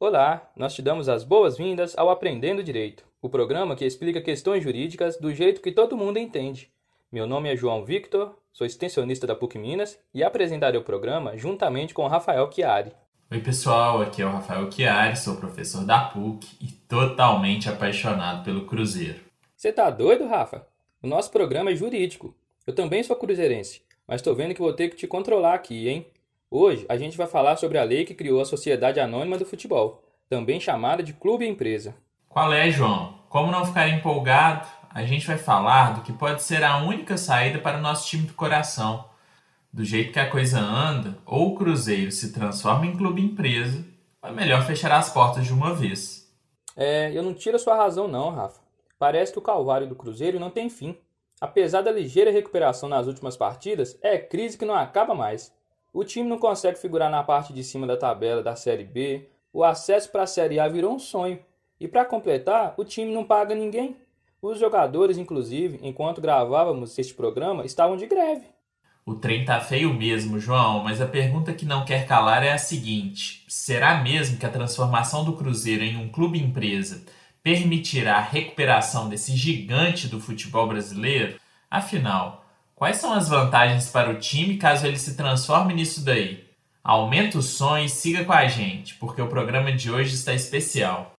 Olá, nós te damos as boas-vindas ao Aprendendo Direito, o programa que explica questões jurídicas do jeito que todo mundo entende. Meu nome é João Victor, sou extensionista da PUC Minas e apresentarei o programa juntamente com Rafael Chiari. Oi pessoal, aqui é o Rafael Chiari, sou professor da PUC e totalmente apaixonado pelo Cruzeiro. Você tá doido, Rafa? O nosso programa é jurídico. Eu também sou cruzeirense, mas tô vendo que vou ter que te controlar aqui, hein? Hoje a gente vai falar sobre a lei que criou a Sociedade Anônima do Futebol, também chamada de Clube Empresa. Qual é, João? Como não ficar empolgado? A gente vai falar do que pode ser a única saída para o nosso time do coração. Do jeito que a coisa anda, ou o Cruzeiro se transforma em clube empresa, ou é melhor fechar as portas de uma vez. É, eu não tiro a sua razão não, Rafa. Parece que o calvário do Cruzeiro não tem fim. Apesar da ligeira recuperação nas últimas partidas, é crise que não acaba mais. O time não consegue figurar na parte de cima da tabela da Série B. O acesso para a Série A virou um sonho. E para completar, o time não paga ninguém. Os jogadores, inclusive, enquanto gravávamos este programa, estavam de greve. O trem tá feio mesmo, João, mas a pergunta que não quer calar é a seguinte: será mesmo que a transformação do Cruzeiro em um clube empresa permitirá a recuperação desse gigante do futebol brasileiro? Afinal, Quais são as vantagens para o time caso ele se transforme nisso daí? Aumenta o som e siga com a gente, porque o programa de hoje está especial.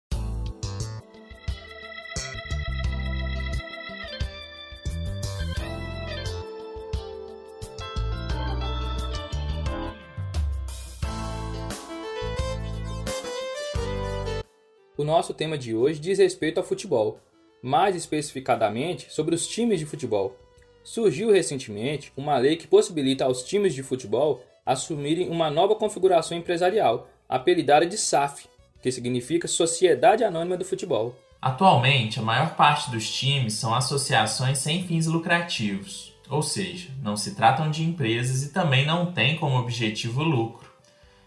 O nosso tema de hoje diz respeito ao futebol, mais especificadamente sobre os times de futebol. Surgiu recentemente uma lei que possibilita aos times de futebol assumirem uma nova configuração empresarial, apelidada de SAF, que significa Sociedade Anônima do Futebol. Atualmente, a maior parte dos times são associações sem fins lucrativos, ou seja, não se tratam de empresas e também não têm como objetivo lucro.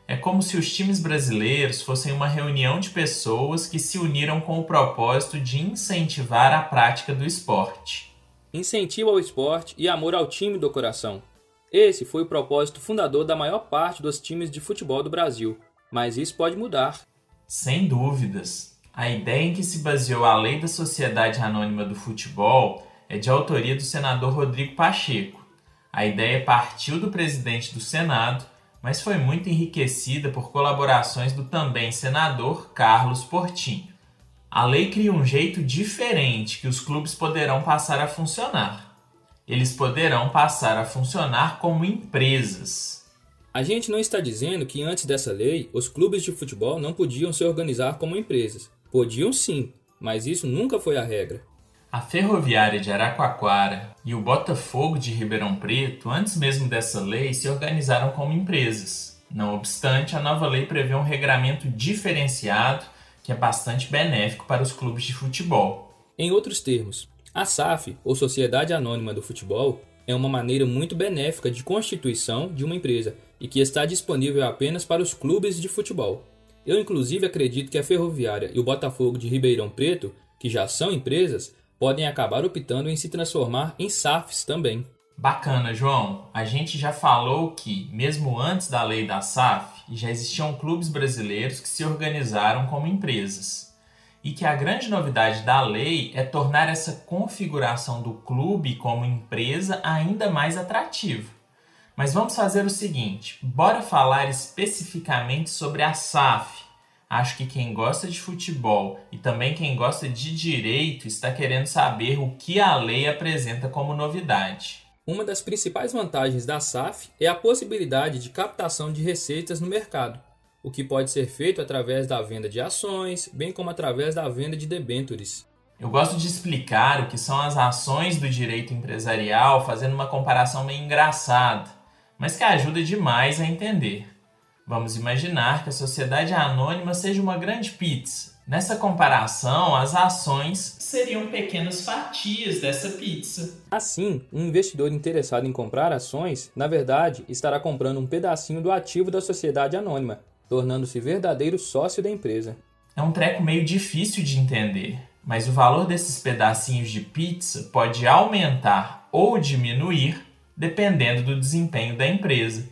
É como se os times brasileiros fossem uma reunião de pessoas que se uniram com o propósito de incentivar a prática do esporte incentivo ao esporte e amor ao time do coração. Esse foi o propósito fundador da maior parte dos times de futebol do Brasil, mas isso pode mudar. Sem dúvidas. A ideia em que se baseou a Lei da Sociedade Anônima do Futebol é de autoria do senador Rodrigo Pacheco. A ideia partiu do presidente do Senado, mas foi muito enriquecida por colaborações do também senador Carlos Portinho. A lei cria um jeito diferente que os clubes poderão passar a funcionar. Eles poderão passar a funcionar como empresas. A gente não está dizendo que antes dessa lei os clubes de futebol não podiam se organizar como empresas. Podiam sim, mas isso nunca foi a regra. A Ferroviária de Araquaquara e o Botafogo de Ribeirão Preto, antes mesmo dessa lei, se organizaram como empresas. Não obstante, a nova lei prevê um regramento diferenciado que é bastante benéfico para os clubes de futebol. Em outros termos, a SAF, ou Sociedade Anônima do Futebol, é uma maneira muito benéfica de constituição de uma empresa e que está disponível apenas para os clubes de futebol. Eu, inclusive, acredito que a Ferroviária e o Botafogo de Ribeirão Preto, que já são empresas, podem acabar optando em se transformar em SAFs também. Bacana, João. A gente já falou que, mesmo antes da lei da SAF, já existiam clubes brasileiros que se organizaram como empresas. E que a grande novidade da lei é tornar essa configuração do clube como empresa ainda mais atrativa. Mas vamos fazer o seguinte: bora falar especificamente sobre a SAF. Acho que quem gosta de futebol e também quem gosta de direito está querendo saber o que a lei apresenta como novidade. Uma das principais vantagens da SAF é a possibilidade de captação de receitas no mercado, o que pode ser feito através da venda de ações, bem como através da venda de debêntures. Eu gosto de explicar o que são as ações do direito empresarial fazendo uma comparação meio engraçada, mas que ajuda demais a entender. Vamos imaginar que a sociedade anônima seja uma grande pizza Nessa comparação, as ações seriam pequenas fatias dessa pizza. Assim, um investidor interessado em comprar ações, na verdade, estará comprando um pedacinho do ativo da sociedade anônima, tornando-se verdadeiro sócio da empresa. É um treco meio difícil de entender, mas o valor desses pedacinhos de pizza pode aumentar ou diminuir dependendo do desempenho da empresa.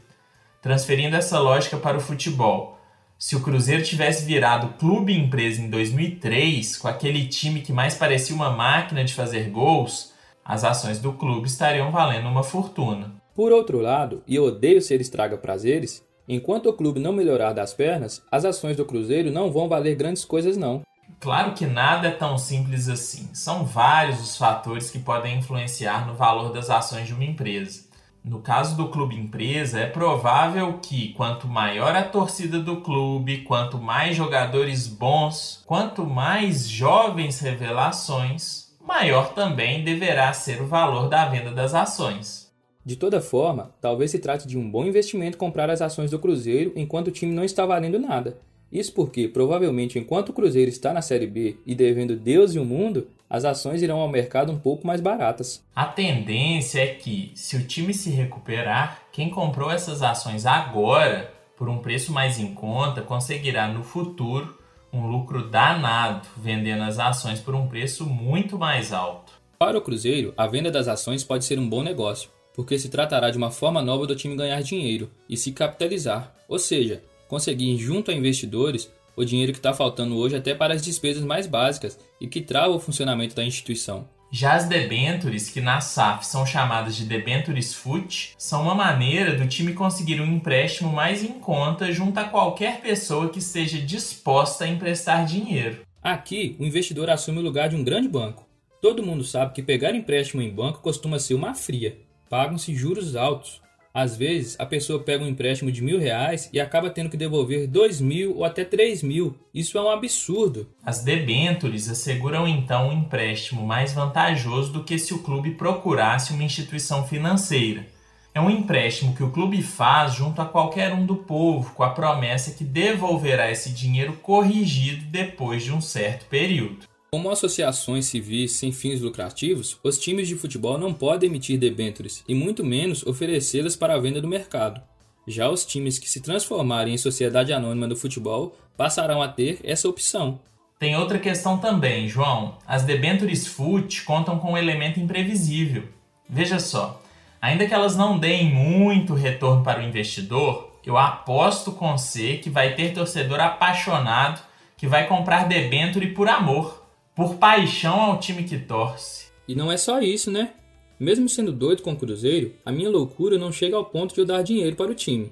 Transferindo essa lógica para o futebol, Se o Cruzeiro tivesse virado clube empresa em 2003, com aquele time que mais parecia uma máquina de fazer gols, as ações do clube estariam valendo uma fortuna. Por outro lado, e eu odeio ser estraga prazeres, enquanto o clube não melhorar das pernas, as ações do Cruzeiro não vão valer grandes coisas não. Claro que nada é tão simples assim. São vários os fatores que podem influenciar no valor das ações de uma empresa. No caso do clube empresa, é provável que quanto maior a torcida do clube, quanto mais jogadores bons, quanto mais jovens revelações, maior também deverá ser o valor da venda das ações. De toda forma, talvez se trate de um bom investimento comprar as ações do Cruzeiro enquanto o time não está valendo nada. Isso porque, provavelmente, enquanto o Cruzeiro está na Série B e devendo Deus e o mundo, as ações irão ao mercado um pouco mais baratas. A tendência é que, se o time se recuperar, quem comprou essas ações agora, por um preço mais em conta, conseguirá no futuro um lucro danado vendendo as ações por um preço muito mais alto. Para o Cruzeiro, a venda das ações pode ser um bom negócio, porque se tratará de uma forma nova do time ganhar dinheiro e se capitalizar, ou seja, conseguir junto a investidores o dinheiro que está faltando hoje até para as despesas mais básicas e que trava o funcionamento da instituição. Já as debentures, que na SAF são chamadas de debentures FUT, são uma maneira do time conseguir um empréstimo mais em conta junto a qualquer pessoa que esteja disposta a emprestar dinheiro. Aqui, o investidor assume o lugar de um grande banco. Todo mundo sabe que pegar empréstimo em banco costuma ser uma fria. Pagam-se juros altos, às vezes, a pessoa pega um empréstimo de mil reais e acaba tendo que devolver dois mil ou até três mil. Isso é um absurdo. As debêntures asseguram então um empréstimo mais vantajoso do que se o clube procurasse uma instituição financeira. É um empréstimo que o clube faz junto a qualquer um do povo, com a promessa que devolverá esse dinheiro corrigido depois de um certo período. Como associações civis sem fins lucrativos, os times de futebol não podem emitir debêntures e muito menos oferecê-las para a venda do mercado. Já os times que se transformarem em sociedade anônima do futebol passarão a ter essa opção. Tem outra questão também, João. As debêntures FUT contam com um elemento imprevisível. Veja só, ainda que elas não deem muito retorno para o investidor, eu aposto com você que vai ter torcedor apaixonado que vai comprar debênture por amor por paixão ao time que torce. E não é só isso, né? Mesmo sendo doido com o Cruzeiro, a minha loucura não chega ao ponto de eu dar dinheiro para o time.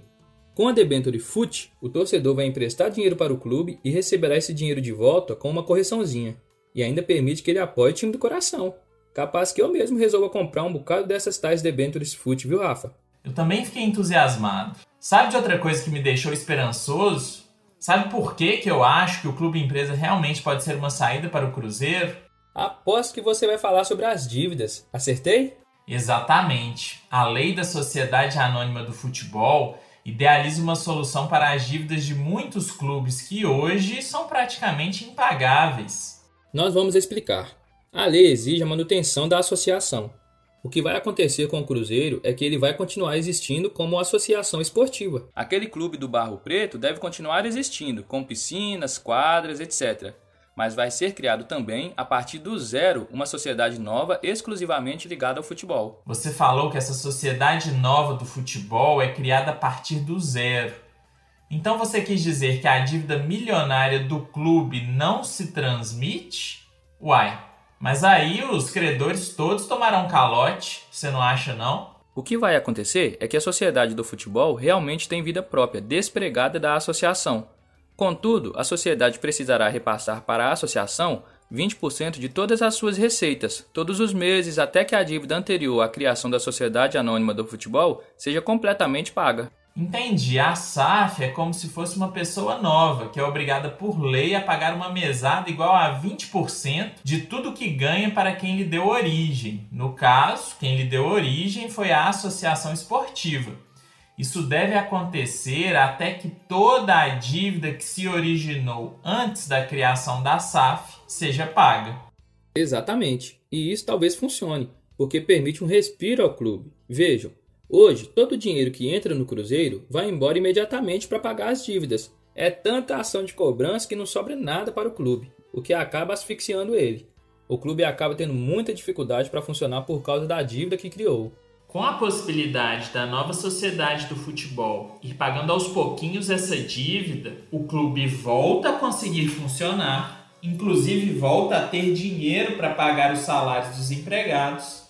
Com a debenture FUT, o torcedor vai emprestar dinheiro para o clube e receberá esse dinheiro de volta com uma correçãozinha. E ainda permite que ele apoie o time do coração. Capaz que eu mesmo resolva comprar um bocado dessas tais debentures FUT, viu, Rafa? Eu também fiquei entusiasmado. Sabe de outra coisa que me deixou esperançoso? Sabe por que, que eu acho que o clube empresa realmente pode ser uma saída para o Cruzeiro? Aposto que você vai falar sobre as dívidas. Acertei? Exatamente. A lei da Sociedade Anônima do Futebol idealiza uma solução para as dívidas de muitos clubes que hoje são praticamente impagáveis. Nós vamos explicar. A lei exige a manutenção da associação, o que vai acontecer com o Cruzeiro é que ele vai continuar existindo como associação esportiva. Aquele clube do Barro Preto deve continuar existindo, com piscinas, quadras, etc. Mas vai ser criado também, a partir do zero, uma sociedade nova exclusivamente ligada ao futebol. Você falou que essa sociedade nova do futebol é criada a partir do zero. Então você quis dizer que a dívida milionária do clube não se transmite? Uai, mas aí os credores todos tomarão calote, você não acha não? O que vai acontecer é que a sociedade do futebol realmente tem vida própria, despregada da associação. Contudo, a sociedade precisará repassar para a associação 20% de todas as suas receitas, todos os meses, até que a dívida anterior à criação da Sociedade Anônima do Futebol seja completamente paga. Entendi. A SAF é como se fosse uma pessoa nova, que é obrigada por lei a pagar uma mesada igual a 20% de tudo que ganha para quem lhe deu origem. No caso, quem lhe deu origem foi a associação esportiva. Isso deve acontecer até que toda a dívida que se originou antes da criação da SAF seja paga. Exatamente. E isso talvez funcione, porque permite um respiro ao clube. Vejam, Hoje, todo o dinheiro que entra no Cruzeiro vai embora imediatamente para pagar as dívidas. É tanta ação de cobrança que não sobra nada para o clube, o que acaba asfixiando ele. O clube acaba tendo muita dificuldade para funcionar por causa da dívida que criou. Com a possibilidade da nova sociedade do futebol ir pagando aos pouquinhos essa dívida, o clube volta a conseguir funcionar, inclusive volta a ter dinheiro para pagar os salários dos empregados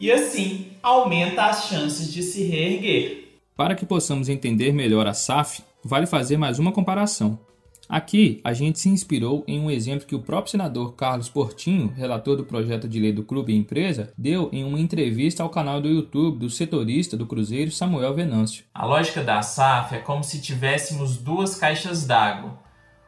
e assim aumenta as chances de se reerguer. Para que possamos entender melhor a SAF, vale fazer mais uma comparação. Aqui, a gente se inspirou em um exemplo que o próprio senador Carlos Portinho, relator do projeto de lei do Clube e Empresa, deu em uma entrevista ao canal do YouTube do setorista do Cruzeiro Samuel Venâncio. A lógica da SAF é como se tivéssemos duas caixas d'água.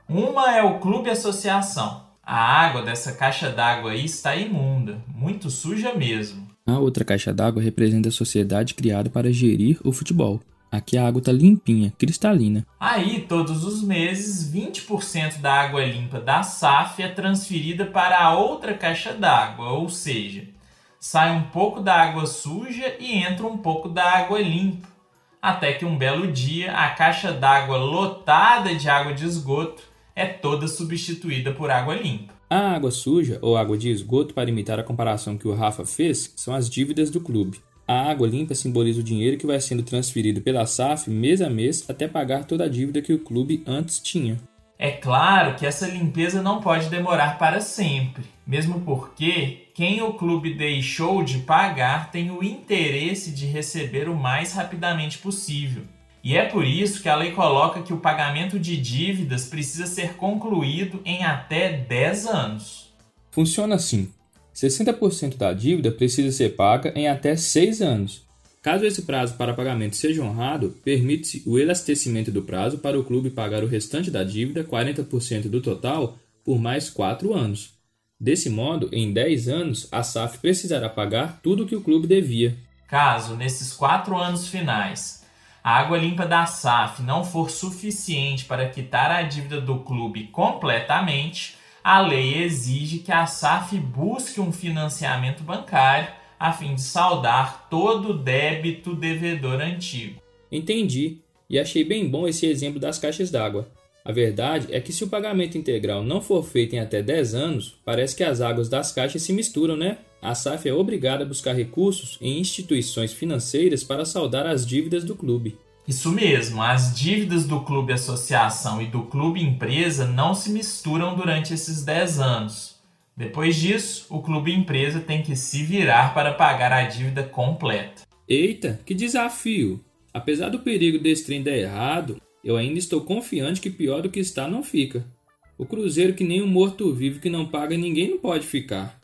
Uma é o Clube Associação. A água dessa caixa d'água aí está imunda, muito suja mesmo. A outra caixa d'água representa a sociedade criada para gerir o futebol. Aqui a água está limpinha, cristalina. Aí, todos os meses, 20% da água limpa da SAF é transferida para a outra caixa d'água, ou seja, sai um pouco da água suja e entra um pouco da água limpa. Até que um belo dia a caixa d'água lotada de água de esgoto é toda substituída por água limpa. A água suja ou água de esgoto, para imitar a comparação que o Rafa fez, são as dívidas do clube. A água limpa simboliza o dinheiro que vai sendo transferido pela SAF mês a mês até pagar toda a dívida que o clube antes tinha. É claro que essa limpeza não pode demorar para sempre, mesmo porque quem o clube deixou de pagar tem o interesse de receber o mais rapidamente possível. E é por isso que a lei coloca que o pagamento de dívidas precisa ser concluído em até 10 anos. Funciona assim: 60% da dívida precisa ser paga em até 6 anos. Caso esse prazo para pagamento seja honrado, permite-se o elastecimento do prazo para o clube pagar o restante da dívida, 40% do total, por mais 4 anos. Desse modo, em 10 anos, a SAF precisará pagar tudo o que o clube devia. Caso, nesses 4 anos finais, a água limpa da SAF não for suficiente para quitar a dívida do clube completamente, a lei exige que a SAF busque um financiamento bancário a fim de saldar todo o débito devedor antigo. Entendi, e achei bem bom esse exemplo das caixas d'água. A verdade é que se o pagamento integral não for feito em até 10 anos, parece que as águas das caixas se misturam, né? A SAF é obrigada a buscar recursos em instituições financeiras para saldar as dívidas do clube. Isso mesmo, as dívidas do clube associação e do clube empresa não se misturam durante esses 10 anos. Depois disso, o clube empresa tem que se virar para pagar a dívida completa. Eita, que desafio! Apesar do perigo desse trem dar errado, eu ainda estou confiante que pior do que está não fica. O Cruzeiro que nem um morto-vivo que não paga ninguém não pode ficar.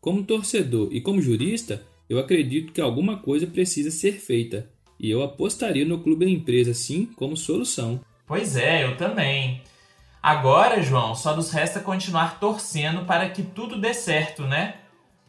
Como torcedor e como jurista, eu acredito que alguma coisa precisa ser feita e eu apostaria no clube da empresa sim como solução. Pois é, eu também. Agora, João, só nos resta continuar torcendo para que tudo dê certo, né?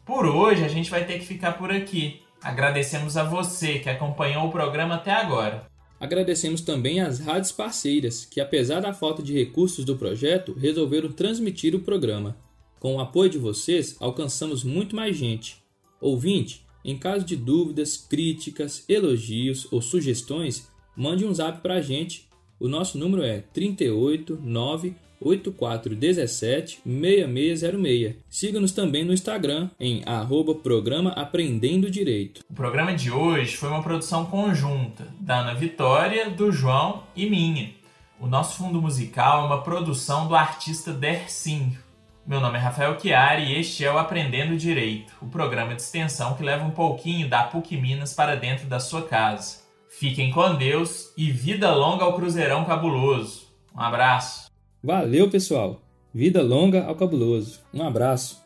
Por hoje a gente vai ter que ficar por aqui. Agradecemos a você que acompanhou o programa até agora. Agradecemos também às rádios parceiras que, apesar da falta de recursos do projeto, resolveram transmitir o programa. Com o apoio de vocês, alcançamos muito mais gente. Ouvinte, em caso de dúvidas, críticas, elogios ou sugestões, mande um zap para a gente. O nosso número é 389 8417 6606. Siga-nos também no Instagram em arroba programa Aprendendo Direito. O programa de hoje foi uma produção conjunta da Ana Vitória, do João e minha. O nosso fundo musical é uma produção do artista Dercinho. Meu nome é Rafael Chiari e este é o Aprendendo Direito, o programa de extensão que leva um pouquinho da PUC Minas para dentro da sua casa. Fiquem com Deus e vida longa ao Cruzeirão Cabuloso. Um abraço. Valeu, pessoal. Vida longa ao Cabuloso. Um abraço.